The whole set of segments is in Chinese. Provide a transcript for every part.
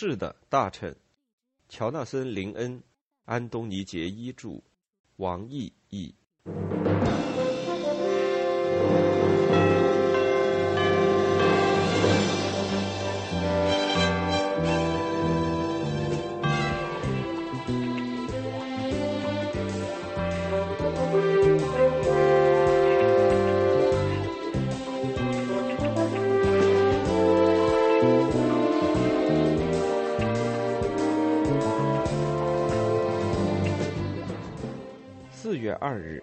是的，大臣。乔纳森·林恩、安东尼·杰伊著，王毅译。二日，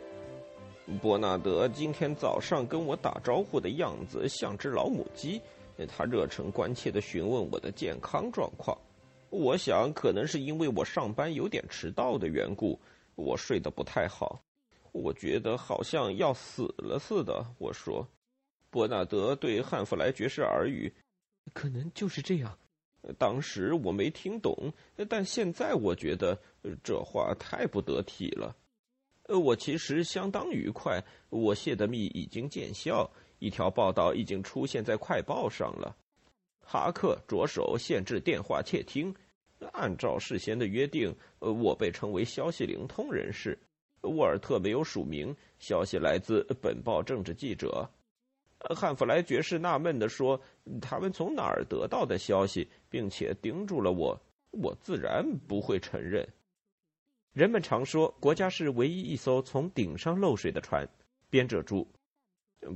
伯纳德今天早上跟我打招呼的样子像只老母鸡。他热诚关切的询问我的健康状况。我想可能是因为我上班有点迟到的缘故，我睡得不太好。我觉得好像要死了似的。我说，伯纳德对汉弗莱爵士耳语：“可能就是这样。”当时我没听懂，但现在我觉得这话太不得体了。呃，我其实相当愉快。我泄的密已经见效，一条报道已经出现在快报上了。哈克着手限制电话窃听。按照事先的约定，呃，我被称为消息灵通人士。沃尔特没有署名，消息来自本报政治记者。汉弗莱爵士纳闷地说：“他们从哪儿得到的消息？”并且叮嘱了我，我自然不会承认。人们常说，国家是唯一一艘从顶上漏水的船。编者注：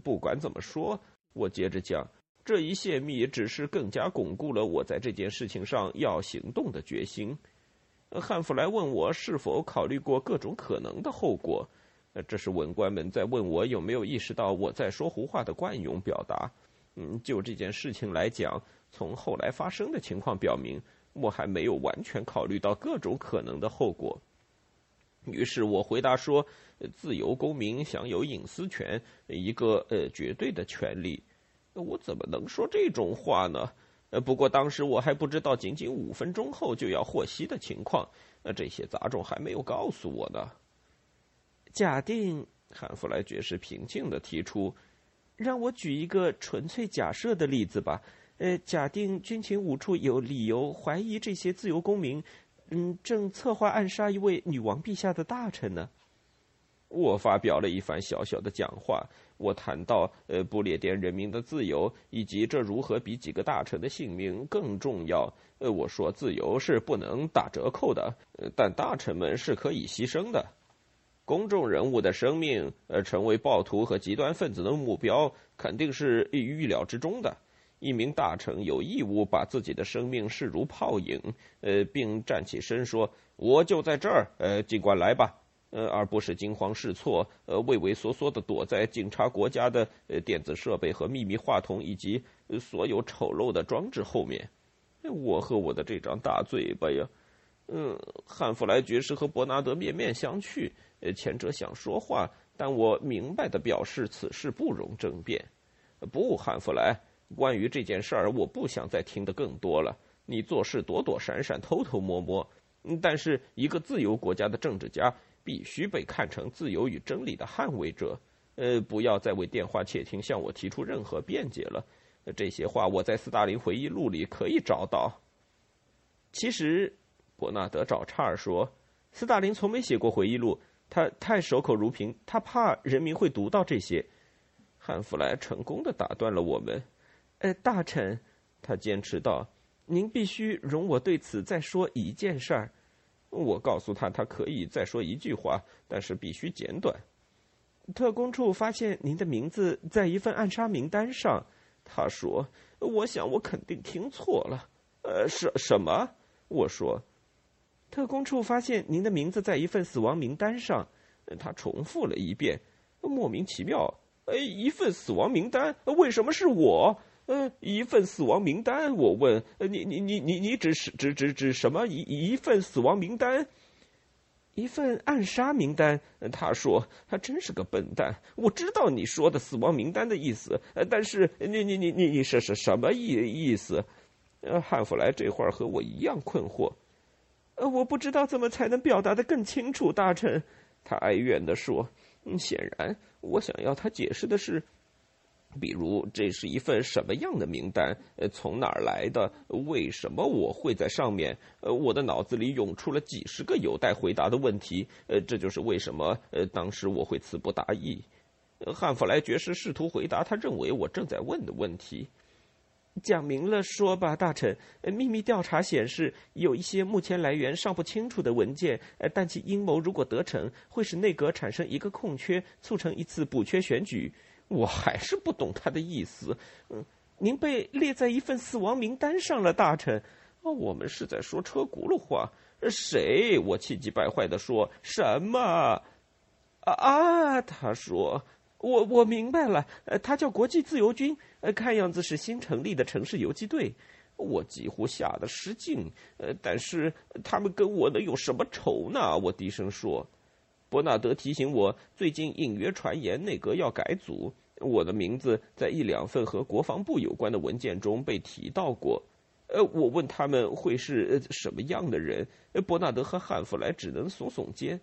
不管怎么说，我接着讲，这一泄密只是更加巩固了我在这件事情上要行动的决心。汉弗莱问我是否考虑过各种可能的后果。这是文官们在问我有没有意识到我在说胡话的惯用表达。嗯，就这件事情来讲，从后来发生的情况表明，我还没有完全考虑到各种可能的后果。于是我回答说：“自由公民享有隐私权，一个呃绝对的权利。我怎么能说这种话呢？呃，不过当时我还不知道，仅仅五分钟后就要获悉的情况。呃，这些杂种还没有告诉我呢。假定汉弗莱爵士平静的提出，让我举一个纯粹假设的例子吧。呃，假定军情五处有理由怀疑这些自由公民。”嗯，正策划暗杀一位女王陛下的大臣呢。我发表了一番小小的讲话，我谈到呃不列颠人民的自由，以及这如何比几个大臣的性命更重要。呃，我说自由是不能打折扣的，呃但大臣们是可以牺牲的。公众人物的生命，呃，成为暴徒和极端分子的目标，肯定是预料之中的。一名大臣有义务把自己的生命视如泡影，呃，并站起身说：“我就在这儿，呃，尽管来吧。”呃，而不是惊慌失措，呃，畏畏缩缩的躲在警察国家的呃电子设备和秘密话筒以及所有丑陋的装置后面。我和我的这张大嘴巴呀，嗯，汉弗莱爵士和伯纳德面面相觑，呃，前者想说话，但我明白的表示此事不容争辩。不，汉弗莱。关于这件事儿，我不想再听得更多了。你做事躲躲闪闪、偷偷摸摸，但是一个自由国家的政治家必须被看成自由与真理的捍卫者。呃，不要再为电话窃听向我提出任何辩解了。这些话我在斯大林回忆录里可以找到。其实，伯纳德找岔儿说，斯大林从没写过回忆录，他太守口如瓶，他怕人民会读到这些。汉弗莱成功的打断了我们。呃，大臣，他坚持道：“您必须容我对此再说一件事儿。”我告诉他，他可以再说一句话，但是必须简短。特工处发现您的名字在一份暗杀名单上。他说：“我想我肯定听错了。”呃，什什么？我说：“特工处发现您的名字在一份死亡名单上。”他重复了一遍，莫名其妙。呃，一份死亡名单，为什么是我？呃，一份死亡名单，我问，呃，你你你你你指是指指指什么一一份死亡名单，一份暗杀名单？他说他真是个笨蛋。我知道你说的死亡名单的意思，呃，但是你你你你你是是什么意意思？呃，汉弗莱这会儿和我一样困惑。呃，我不知道怎么才能表达的更清楚，大臣。他哀怨的说。嗯，显然，我想要他解释的是。比如，这是一份什么样的名单？呃，从哪儿来的？为什么我会在上面？呃，我的脑子里涌出了几十个有待回答的问题。呃，这就是为什么呃，当时我会词不达意。汉弗莱爵士试图回答他认为我正在问的问题。讲明了说吧，大臣。秘密调查显示，有一些目前来源尚不清楚的文件。呃，但其阴谋如果得逞，会使内阁产生一个空缺，促成一次补缺选举。我还是不懂他的意思。嗯，您被列在一份死亡名单上了，大臣。哦，我们是在说车轱辘话。谁？我气急败坏地说：“什么？”啊啊！他说：“我我明白了。他叫国际自由军。看样子是新成立的城市游击队。”我几乎吓得失禁。呃，但是他们跟我能有什么仇呢？我低声说。伯纳德提醒我，最近隐约传言内阁要改组，我的名字在一两份和国防部有关的文件中被提到过。呃，我问他们会是什么样的人，伯纳德和汉弗莱只能耸耸肩。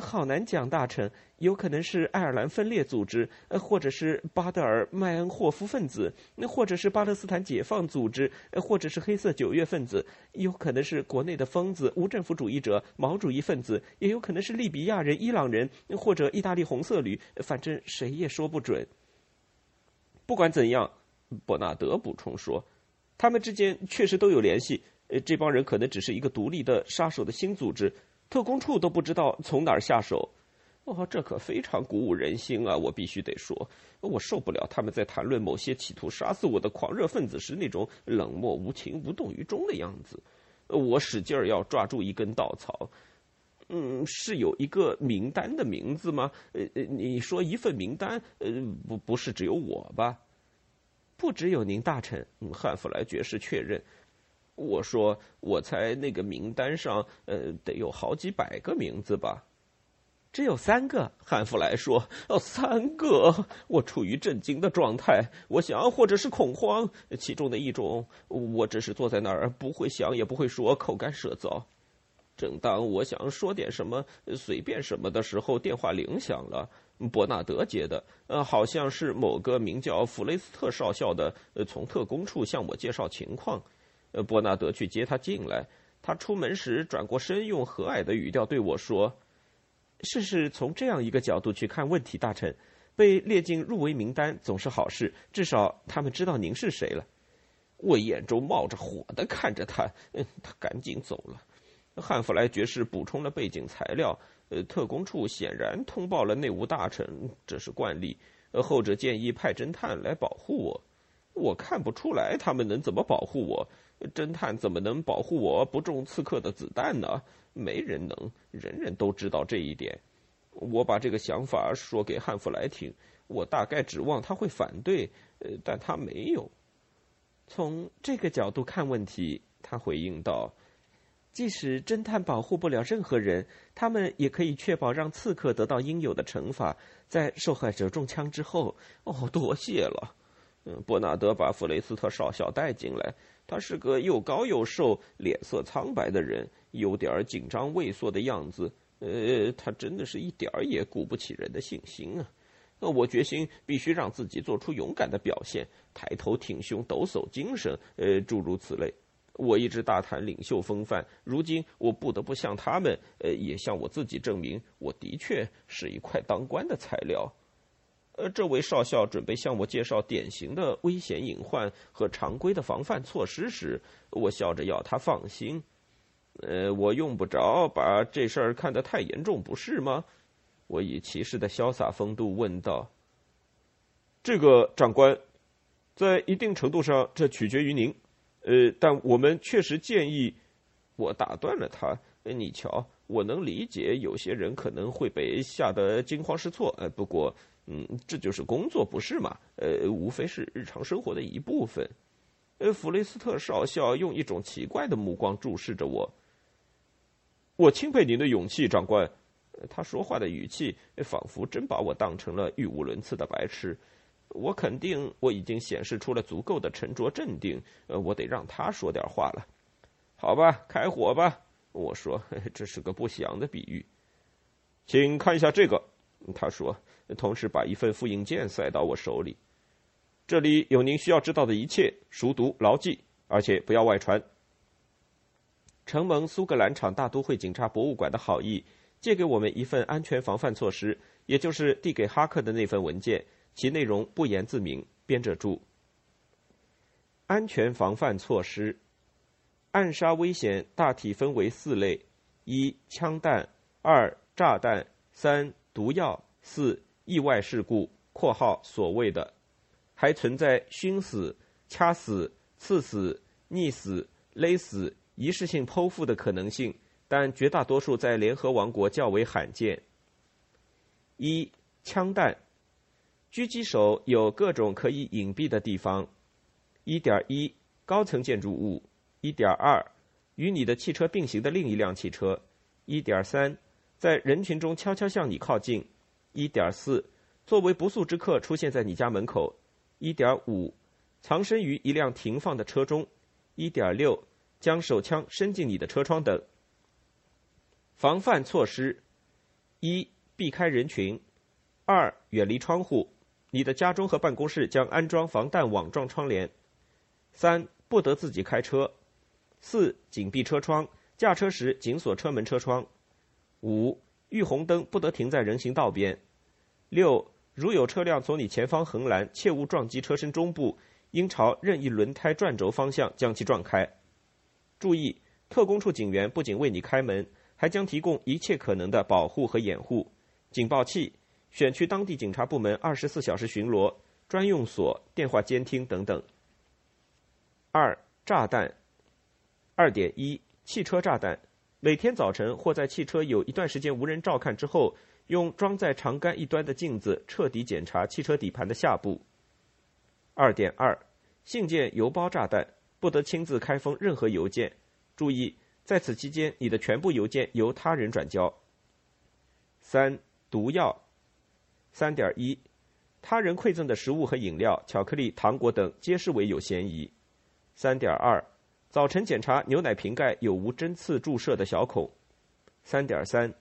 好难讲，大臣，有可能是爱尔兰分裂组织，呃，或者是巴德尔麦恩霍夫分子，那或者是巴勒斯坦解放组织，呃或者是黑色九月分子，有可能是国内的疯子、无政府主义者、毛主义分子，也有可能是利比亚人、伊朗人，或者意大利红色旅，反正谁也说不准。不管怎样，伯纳德补充说，他们之间确实都有联系。呃，这帮人可能只是一个独立的杀手的新组织。特工处都不知道从哪儿下手，哦，这可非常鼓舞人心啊！我必须得说，我受不了他们在谈论某些企图杀死我的狂热分子时那种冷漠无情、无动于衷的样子。我使劲儿要抓住一根稻草。嗯，是有一个名单的名字吗？呃呃，你说一份名单？呃，不，不是只有我吧？不只有您，大臣。嗯，汉弗莱爵士确认。我说，我猜那个名单上，呃，得有好几百个名字吧。只有三个，汉弗莱说。哦，三个！我处于震惊的状态。我想，或者是恐慌，其中的一种。我只是坐在那儿，不会想，也不会说，口干舌燥。正当我想说点什么，随便什么的时候，电话铃响了。伯纳德接的，呃，好像是某个名叫弗雷斯特少校的，呃，从特工处向我介绍情况。呃，伯纳德去接他进来。他出门时转过身，用和蔼的语调对我说：“试试从这样一个角度去看问题，大臣。被列进入围名单总是好事，至少他们知道您是谁了。”我眼中冒着火的看着他，嗯，他赶紧走了。汉弗莱爵士补充了背景材料。呃，特工处显然通报了内务大臣，这是惯例。呃，后者建议派侦探来保护我。我看不出来他们能怎么保护我。侦探怎么能保护我不中刺客的子弹呢？没人能，人人都知道这一点。我把这个想法说给汉弗莱听，我大概指望他会反对，呃，但他没有。从这个角度看问题，他回应道：“即使侦探保护不了任何人，他们也可以确保让刺客得到应有的惩罚，在受害者中枪之后。”哦，多谢了。嗯，伯纳德把弗雷斯特少校带进来。他是个又高又瘦、脸色苍白的人，有点紧张畏缩的样子。呃，他真的是一点儿也鼓不起人的信心啊！那我决心必须让自己做出勇敢的表现，抬头挺胸、抖擞精神，呃，诸如此类。我一直大谈领袖风范，如今我不得不向他们，呃，也向我自己证明，我的确是一块当官的材料。呃，这位少校准备向我介绍典型的危险隐患和常规的防范措施时，我笑着要他放心。呃，我用不着把这事儿看得太严重，不是吗？我以骑士的潇洒风度问道。这个长官，在一定程度上，这取决于您。呃，但我们确实建议。我打断了他。你瞧，我能理解有些人可能会被吓得惊慌失措。呃，不过。嗯，这就是工作，不是吗？呃，无非是日常生活的一部分。呃，弗雷斯特少校用一种奇怪的目光注视着我。我钦佩您的勇气，长官。他说话的语气仿佛真把我当成了语无伦次的白痴。我肯定我已经显示出了足够的沉着镇定。呃，我得让他说点话了。好吧，开火吧。我说，这是个不祥的比喻。请看一下这个。他说。同时把一份复印件塞到我手里。这里有您需要知道的一切，熟读牢记，而且不要外传。承蒙苏格兰场大都会警察博物馆的好意，借给我们一份安全防范措施，也就是递给哈克的那份文件，其内容不言自明。编者注：安全防范措施，暗杀危险大体分为四类：一、枪弹；二、炸弹；三、毒药；四、意外事故（括号所谓的）。还存在熏死、掐死、刺死、溺死、勒死、一次性剖腹的可能性，但绝大多数在联合王国较为罕见。一、枪弹，狙击手有各种可以隐蔽的地方。一点一，高层建筑物。一点二，与你的汽车并行的另一辆汽车。一点三，在人群中悄悄向你靠近。一点四，作为不速之客出现在你家门口。一点五，藏身于一辆停放的车中；一点六，将手枪伸进你的车窗等。防范措施：一、避开人群；二、远离窗户。你的家中和办公室将安装防弹网状窗帘。三、不得自己开车。四、紧闭车窗，驾车时紧锁车门车窗。五、遇红灯不得停在人行道边。六。如有车辆从你前方横拦，切勿撞击车身中部，应朝任意轮胎转轴方向将其撞开。注意，特工处警员不仅为你开门，还将提供一切可能的保护和掩护。警报器、选区当地警察部门二十四小时巡逻、专用锁、电话监听等等。二、炸弹。二点一，汽车炸弹。每天早晨或在汽车有一段时间无人照看之后。用装在长杆一端的镜子彻底检查汽车底盘的下部。二点二，信件、邮包炸弹不得亲自开封任何邮件，注意，在此期间你的全部邮件由他人转交。三，毒药。三点一，他人馈赠的食物和饮料、巧克力、糖果等皆视为有嫌疑。三点二，早晨检查牛奶瓶盖有无针刺注射的小孔。三点三。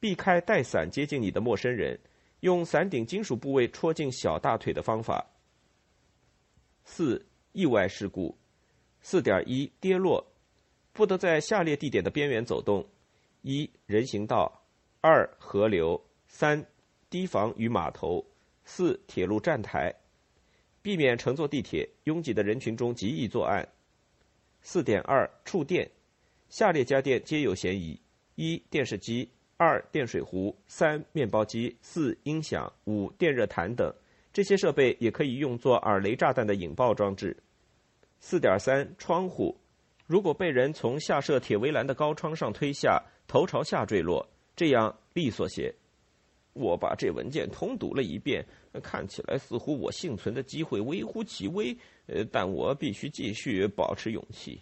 避开带伞接近你的陌生人，用伞顶金属部位戳进小大腿的方法。四、意外事故。四点一，跌落，不得在下列地点的边缘走动：一、人行道；二、河流；三、堤防与码头；四、铁路站台。避免乘坐地铁，拥挤的人群中极易作案。四点二，触电，下列家电皆有嫌疑：一、电视机。二电水壶，三面包机，四音响，五电热毯等，这些设备也可以用作耳雷炸弹的引爆装置。四点三窗户，如果被人从下设铁围栏的高窗上推下，头朝下坠落，这样利索些。我把这文件通读了一遍，看起来似乎我幸存的机会微乎其微，呃，但我必须继续保持勇气。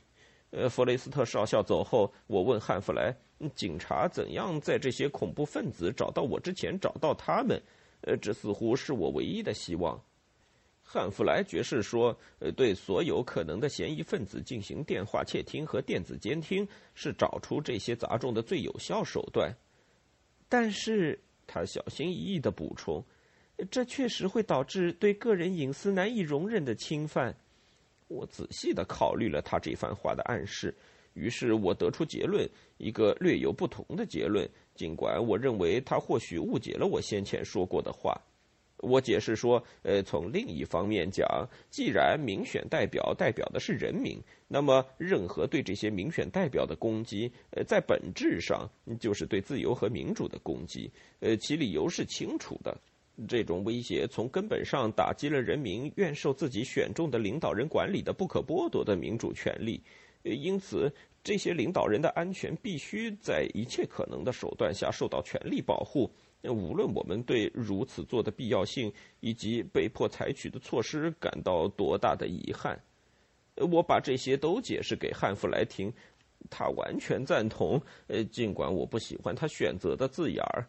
呃，弗雷斯特少校走后，我问汉弗莱。警察怎样在这些恐怖分子找到我之前找到他们？呃，这似乎是我唯一的希望。汉弗莱爵士说：“呃，对所有可能的嫌疑分子进行电话窃听和电子监听，是找出这些杂种的最有效手段。”但是他小心翼翼的补充：“这确实会导致对个人隐私难以容忍的侵犯。”我仔细的考虑了他这番话的暗示。于是我得出结论，一个略有不同的结论。尽管我认为他或许误解了我先前说过的话，我解释说：，呃，从另一方面讲，既然民选代表代表的是人民，那么任何对这些民选代表的攻击，呃，在本质上就是对自由和民主的攻击。呃，其理由是清楚的。这种威胁从根本上打击了人民愿受自己选中的领导人管理的不可剥夺的民主权利。因此，这些领导人的安全必须在一切可能的手段下受到全力保护。无论我们对如此做的必要性以及被迫采取的措施感到多大的遗憾，我把这些都解释给汉弗莱听，他完全赞同。呃，尽管我不喜欢他选择的字眼儿，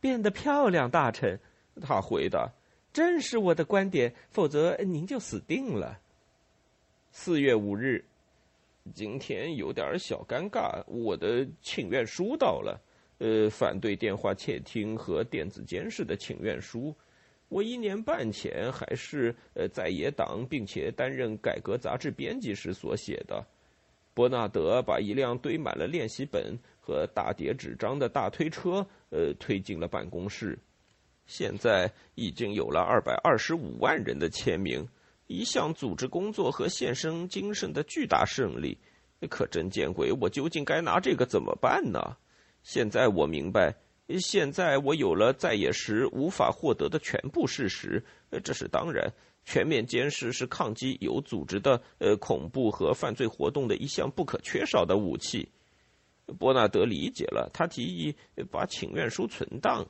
变得漂亮，大臣。他回答：“正是我的观点，否则您就死定了。”四月五日。今天有点小尴尬，我的请愿书到了，呃，反对电话窃听和电子监视的请愿书。我一年半前还是呃在野党，并且担任改革杂志编辑时所写的。伯纳德把一辆堆满了练习本和大叠纸张的大推车，呃，推进了办公室。现在已经有了二百二十五万人的签名，一项组织工作和献身精神的巨大胜利。可真见鬼！我究竟该拿这个怎么办呢？现在我明白，现在我有了在野时无法获得的全部事实。这是当然，全面监视是抗击有组织的呃恐怖和犯罪活动的一项不可缺少的武器。伯纳德理解了，他提议把请愿书存档。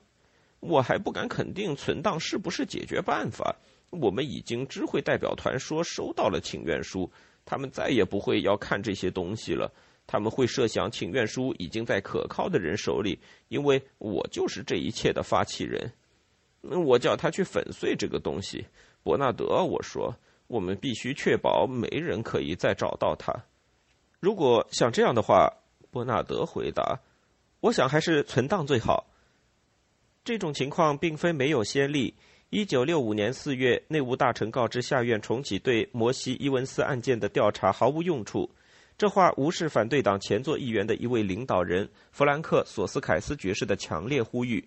我还不敢肯定存档是不是解决办法。我们已经知会代表团说收到了请愿书。他们再也不会要看这些东西了。他们会设想请愿书已经在可靠的人手里，因为我就是这一切的发起人。我叫他去粉碎这个东西，伯纳德。我说，我们必须确保没人可以再找到他。如果想这样的话，伯纳德回答，我想还是存档最好。这种情况并非没有先例。一九六五年四月，内务大臣告知下院重启对摩西伊文斯案件的调查毫无用处。这话无视反对党前座议员的一位领导人弗兰克·索斯凯斯爵士的强烈呼吁。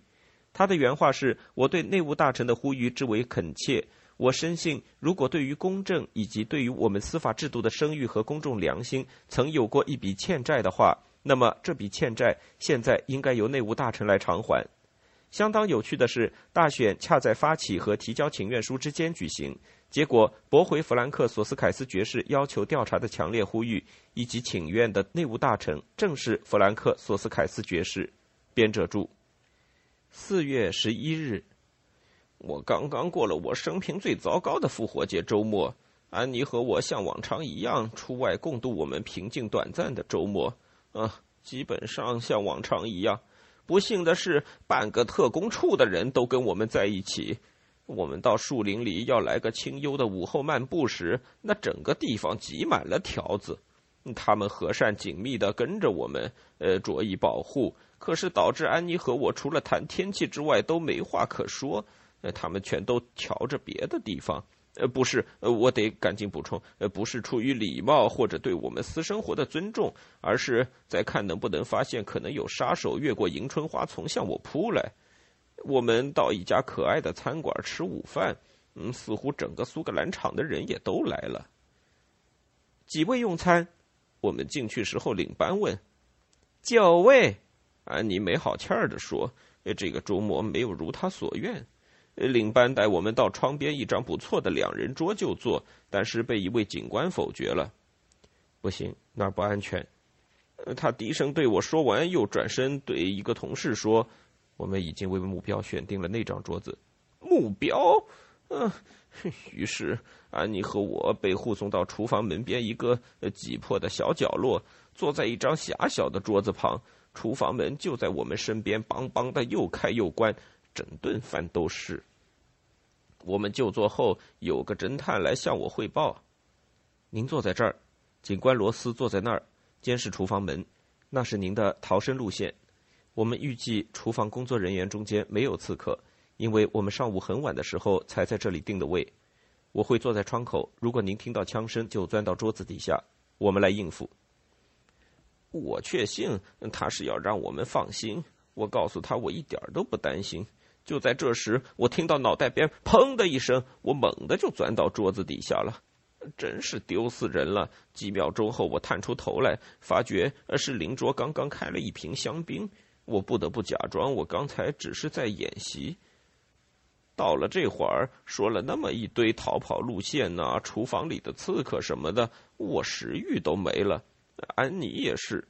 他的原话是：“我对内务大臣的呼吁之为恳切。我深信，如果对于公正以及对于我们司法制度的声誉和公众良心曾有过一笔欠债的话，那么这笔欠债现在应该由内务大臣来偿还。”相当有趣的是，大选恰在发起和提交请愿书之间举行，结果驳回弗兰克·索斯凯斯爵士要求调查的强烈呼吁以及请愿的内务大臣正是弗兰克·索斯凯斯爵士。编者注：四月十一日，我刚刚过了我生平最糟糕的复活节周末。安妮和我像往常一样出外共度我们平静短暂的周末，啊，基本上像往常一样。不幸的是，半个特工处的人都跟我们在一起。我们到树林里要来个清幽的午后漫步时，那整个地方挤满了条子。他们和善紧密地跟着我们，呃，着意保护。可是导致安妮和我除了谈天气之外都没话可说。呃，他们全都瞧着别的地方。呃，不是，呃，我得赶紧补充，呃，不是出于礼貌或者对我们私生活的尊重，而是在看能不能发现可能有杀手越过迎春花丛向我扑来。我们到一家可爱的餐馆吃午饭，嗯，似乎整个苏格兰场的人也都来了。几位用餐？我们进去时候，领班问。九位。安妮没好气儿地说：“这个周末没有如他所愿。”领班带我们到窗边一张不错的两人桌就坐，但是被一位警官否决了。不行，那儿不安全。他低声对我说完，又转身对一个同事说：“我们已经为目标选定了那张桌子。”目标？嗯。于是安妮和我被护送到厨房门边一个挤迫的小角落，坐在一张狭小的桌子旁。厨房门就在我们身边，梆梆的又开又关。整顿饭都是。我们就座后，有个侦探来向我汇报：“您坐在这儿，警官罗斯坐在那儿，监视厨房门，那是您的逃生路线。我们预计厨房工作人员中间没有刺客，因为我们上午很晚的时候才在这里定的位。我会坐在窗口，如果您听到枪声，就钻到桌子底下，我们来应付。”我确信他是要让我们放心。我告诉他，我一点都不担心。就在这时，我听到脑袋边“砰”的一声，我猛地就钻到桌子底下了，真是丢死人了。几秒钟后，我探出头来，发觉是邻桌刚刚开了一瓶香槟。我不得不假装我刚才只是在演习。到了这会儿，说了那么一堆逃跑路线呐，厨房里的刺客什么的，我食欲都没了。安妮也是。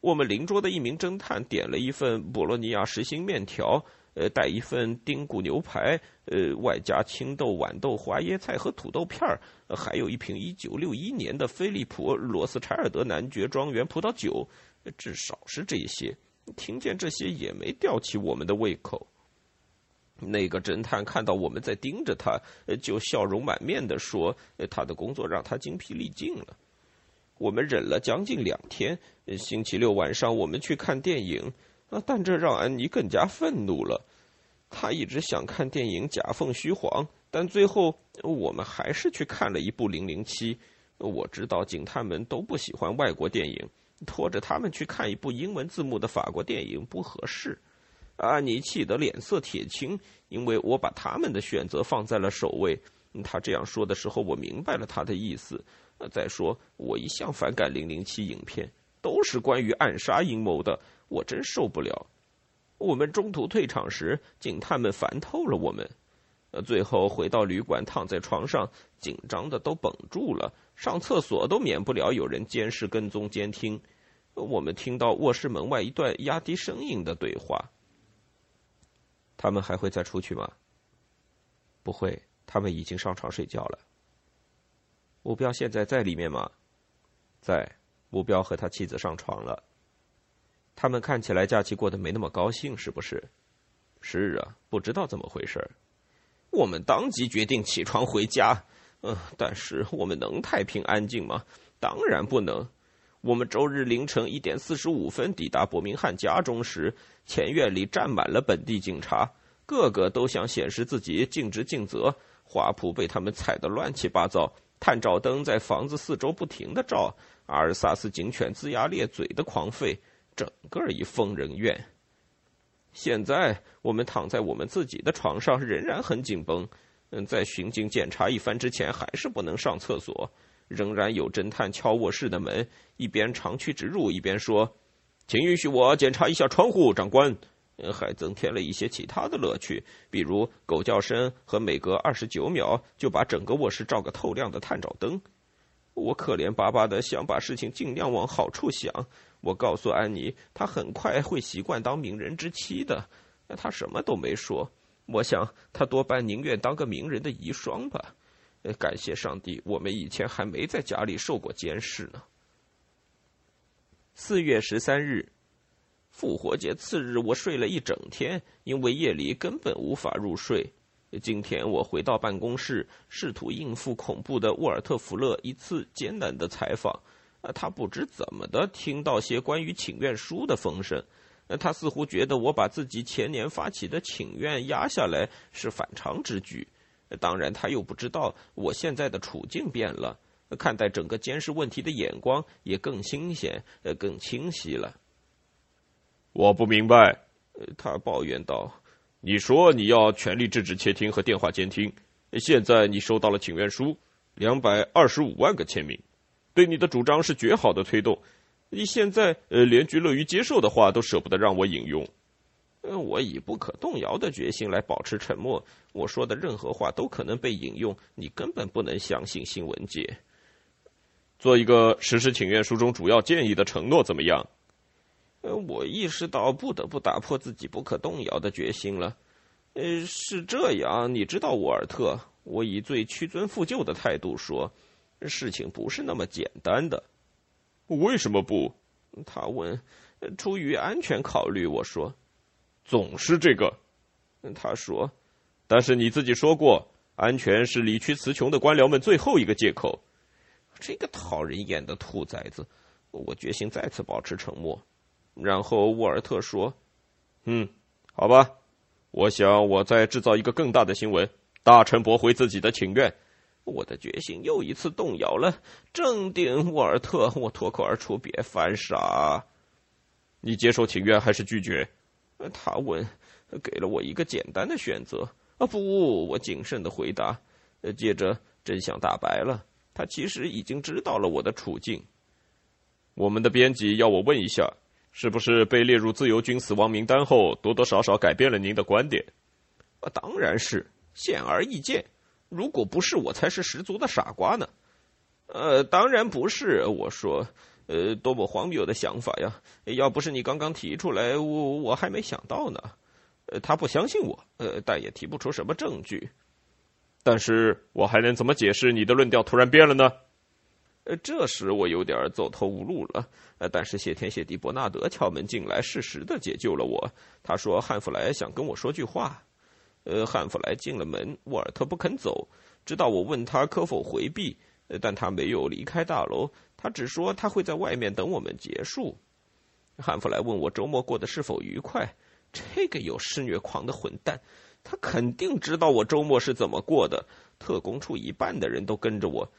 我们邻桌的一名侦探点了一份博洛尼亚实心面条。呃，带一份丁骨牛排，呃，外加青豆、豌豆、花椰菜和土豆片儿，还有一瓶一九六一年的菲利普·罗斯柴尔德男爵庄园葡萄酒，至少是这些。听见这些也没吊起我们的胃口。那个侦探看到我们在盯着他，就笑容满面的说：“他的工作让他精疲力尽了。”我们忍了将近两天。星期六晚上，我们去看电影。啊，但这让安妮更加愤怒了。她一直想看电影《假凤虚凰》，但最后我们还是去看了一部《零零七》。我知道警探们都不喜欢外国电影，拖着他们去看一部英文字幕的法国电影不合适。安妮气得脸色铁青，因为我把他们的选择放在了首位。他这样说的时候，我明白了他的意思。再说，我一向反感《零零七》影片，都是关于暗杀阴谋的，我真受不了。我们中途退场时，警探们烦透了我们。呃，最后回到旅馆，躺在床上，紧张的都绷住了。上厕所都免不了有人监视、跟踪、监听。我们听到卧室门外一段压低声音的对话。他们还会再出去吗？不会，他们已经上床睡觉了。目标现在在里面吗？在。目标和他妻子上床了。他们看起来假期过得没那么高兴，是不是？是啊，不知道怎么回事我们当即决定起床回家。嗯，但是我们能太平安静吗？当然不能。我们周日凌晨一点四十五分抵达伯明翰家中时，前院里站满了本地警察，个个都想显示自己尽职尽责。花圃被他们踩得乱七八糟。探照灯在房子四周不停的照，阿尔萨斯警犬龇牙咧嘴的狂吠，整个一疯人院。现在我们躺在我们自己的床上，仍然很紧绷。嗯，在巡警检查一番之前，还是不能上厕所。仍然有侦探敲卧室的门，一边长驱直入，一边说：“请允许我检查一下窗户，长官。”还增添了一些其他的乐趣，比如狗叫声和每隔二十九秒就把整个卧室照个透亮的探照灯。我可怜巴巴的想把事情尽量往好处想。我告诉安妮，她很快会习惯当名人之妻的。她什么都没说。我想，她多半宁愿当个名人的遗孀吧。感谢上帝，我们以前还没在家里受过监视呢。四月十三日。复活节次日，我睡了一整天，因为夜里根本无法入睡。今天我回到办公室，试图应付恐怖的沃尔特·福勒一次艰难的采访。啊，他不知怎么的听到些关于请愿书的风声。他似乎觉得我把自己前年发起的请愿压下来是反常之举。当然，他又不知道我现在的处境变了，看待整个监视问题的眼光也更新鲜、呃，更清晰了。我不明白，他抱怨道：“你说你要全力制止窃听和电话监听，现在你收到了请愿书，两百二十五万个签名，对你的主张是绝好的推动。你现在呃，连句乐于接受的话都舍不得让我引用。呃我以不可动摇的决心来保持沉默。我说的任何话都可能被引用，你根本不能相信新闻界。做一个实施请愿书中主要建议的承诺怎么样？”呃，我意识到不得不打破自己不可动摇的决心了。呃，是这样，你知道，沃尔特，我以最屈尊复就的态度说，事情不是那么简单的。为什么不？他问。出于安全考虑，我说。总是这个。他说。但是你自己说过，安全是理屈词穷的官僚们最后一个借口。这个讨人厌的兔崽子！我决心再次保持沉默。然后沃尔特说：“嗯，好吧，我想我再制造一个更大的新闻，大臣驳回自己的请愿。”我的决心又一次动摇了。镇定，沃尔特，我脱口而出：“别犯傻。”你接受请愿还是拒绝？他问，给了我一个简单的选择。啊，不，我谨慎的回答。接着真相大白了，他其实已经知道了我的处境。我们的编辑要我问一下。是不是被列入自由军死亡名单后，多多少少改变了您的观点？啊，当然是，显而易见。如果不是，我才是十足的傻瓜呢。呃，当然不是。我说，呃，多么荒谬的想法呀！要不是你刚刚提出来，我我还没想到呢。呃，他不相信我，呃，但也提不出什么证据。但是我还能怎么解释你的论调突然变了呢？呃，这时我有点走投无路了。呃，但是谢天谢地，伯纳德敲门进来，适时的解救了我。他说汉弗莱想跟我说句话。呃，汉弗莱进了门，沃尔特不肯走，直到我问他可否回避，但他没有离开大楼，他只说他会在外面等我们结束。汉弗莱问我周末过得是否愉快。这个有施虐狂的混蛋，他肯定知道我周末是怎么过的。特工处一半的人都跟着我，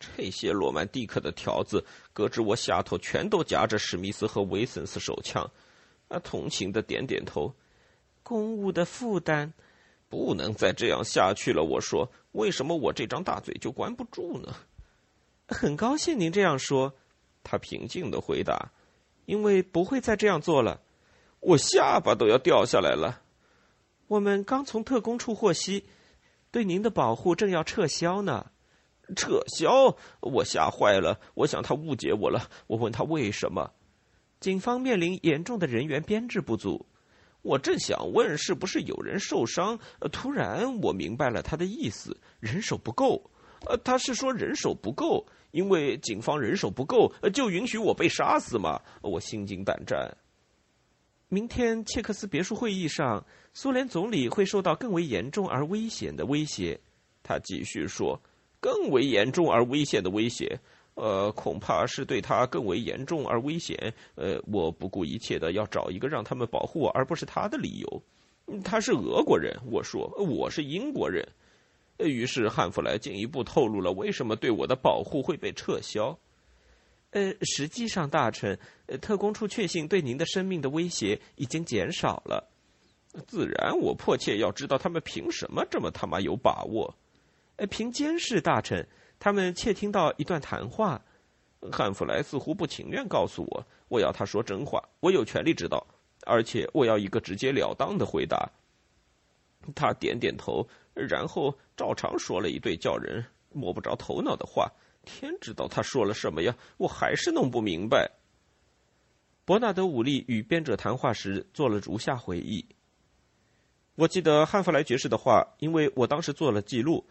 这些罗曼蒂克的条子，搁置我下头全都夹着史密斯和维森斯手枪。啊，同情的点点头。公务的负担不能再这样下去了。我说，为什么我这张大嘴就关不住呢？很高兴您这样说，他平静的回答，因为不会再这样做了。我下巴都要掉下来了。我们刚从特工处获悉，对您的保护正要撤销呢。撤销？我吓坏了。我想他误解我了。我问他为什么。警方面临严重的人员编制不足。我正想问是不是有人受伤，突然我明白了他的意思：人手不够。呃，他是说人手不够，因为警方人手不够，就允许我被杀死嘛。我心惊胆战。明天切克斯别墅会议上，苏联总理会受到更为严重而危险的威胁。他继续说：“更为严重而危险的威胁，呃，恐怕是对他更为严重而危险。呃，我不顾一切的要找一个让他们保护我而不是他的理由。他是俄国人，我说我是英国人。于是汉弗莱进一步透露了为什么对我的保护会被撤销。”呃，实际上，大臣，呃，特工处确信对您的生命的威胁已经减少了。自然，我迫切要知道他们凭什么这么他妈有把握。呃，凭监视，大臣，他们窃听到一段谈话。汉弗莱似乎不情愿告诉我，我要他说真话，我有权利知道，而且我要一个直截了当的回答。他点点头，然后照常说了一堆叫人摸不着头脑的话。天知道他说了什么呀！我还是弄不明白。伯纳德·武利与编者谈话时做了如下回忆：我记得汉弗莱爵士的话，因为我当时做了记录。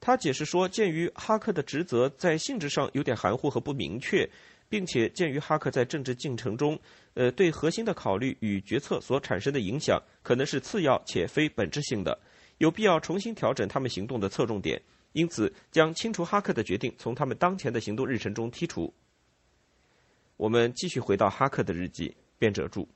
他解释说，鉴于哈克的职责在性质上有点含糊和不明确，并且鉴于哈克在政治进程中，呃，对核心的考虑与决策所产生的影响可能是次要且非本质性的，有必要重新调整他们行动的侧重点。因此，将清除哈克的决定从他们当前的行动日程中剔除。我们继续回到哈克的日记，编者注：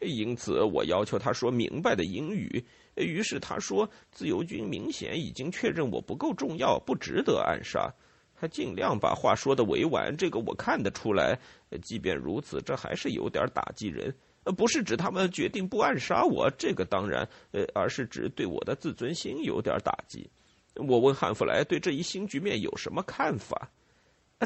因此，我要求他说明白的英语。于是他说，自由军明显已经确认我不够重要，不值得暗杀。他尽量把话说的委婉，这个我看得出来。即便如此，这还是有点打击人。不是指他们决定不暗杀我，这个当然，呃，而是指对我的自尊心有点打击。我问汉弗莱对这一新局面有什么看法？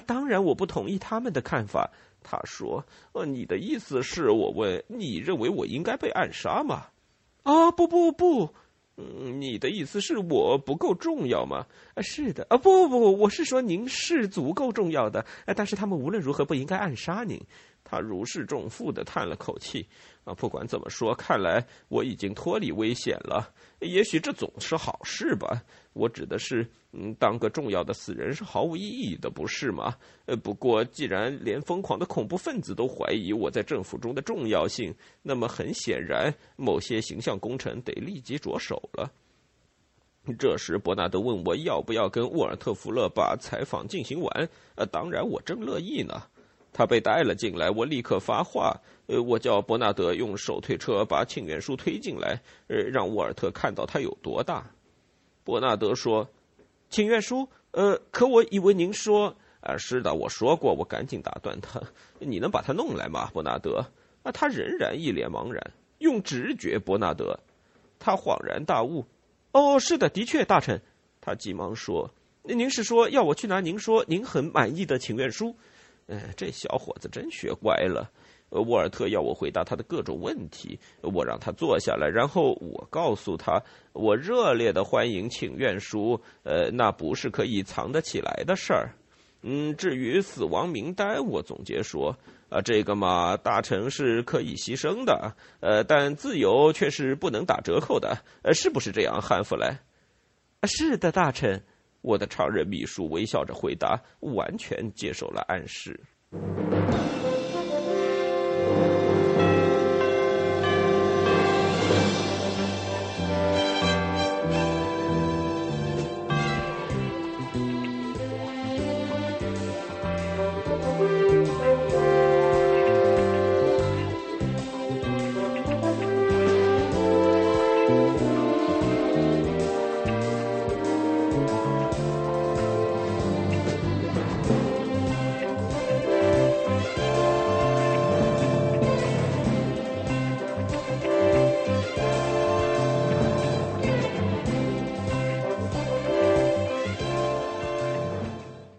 当然我不同意他们的看法。他说：“呃，你的意思是？我问你认为我应该被暗杀吗？”啊，不不不，嗯，你的意思是我不够重要吗？啊，是的。啊，不不不，我是说您是足够重要的。啊，但是他们无论如何不应该暗杀您。他如释重负的叹了口气。啊，不管怎么说，看来我已经脱离危险了。也许这总是好事吧。我指的是，嗯，当个重要的死人是毫无意义的，不是吗？呃，不过既然连疯狂的恐怖分子都怀疑我在政府中的重要性，那么很显然，某些形象工程得立即着手了。这时，伯纳德问我要不要跟沃尔特·福勒把采访进行完。呃，当然，我正乐意呢。他被带了进来，我立刻发话。呃，我叫伯纳德用手推车把请愿书推进来，呃，让沃尔特看到它有多大。伯纳德说：“请愿书？呃，可我以为您说……啊，是的，我说过。”我赶紧打断他：“ 你能把它弄来吗，伯纳德？”啊，他仍然一脸茫然。用直觉，伯纳德。他恍然大悟：“哦，是的，的确，大臣。”他急忙说：“您是说要我去拿您说您很满意的请愿书？”哎，这小伙子真学乖了。沃尔特要我回答他的各种问题，我让他坐下来，然后我告诉他，我热烈的欢迎请愿书。呃，那不是可以藏得起来的事儿。嗯，至于死亡名单，我总结说，啊，这个嘛，大臣是可以牺牲的，呃，但自由却是不能打折扣的。呃，是不是这样，汉弗莱？是的，大臣。我的常任秘书微笑着回答，完全接受了暗示。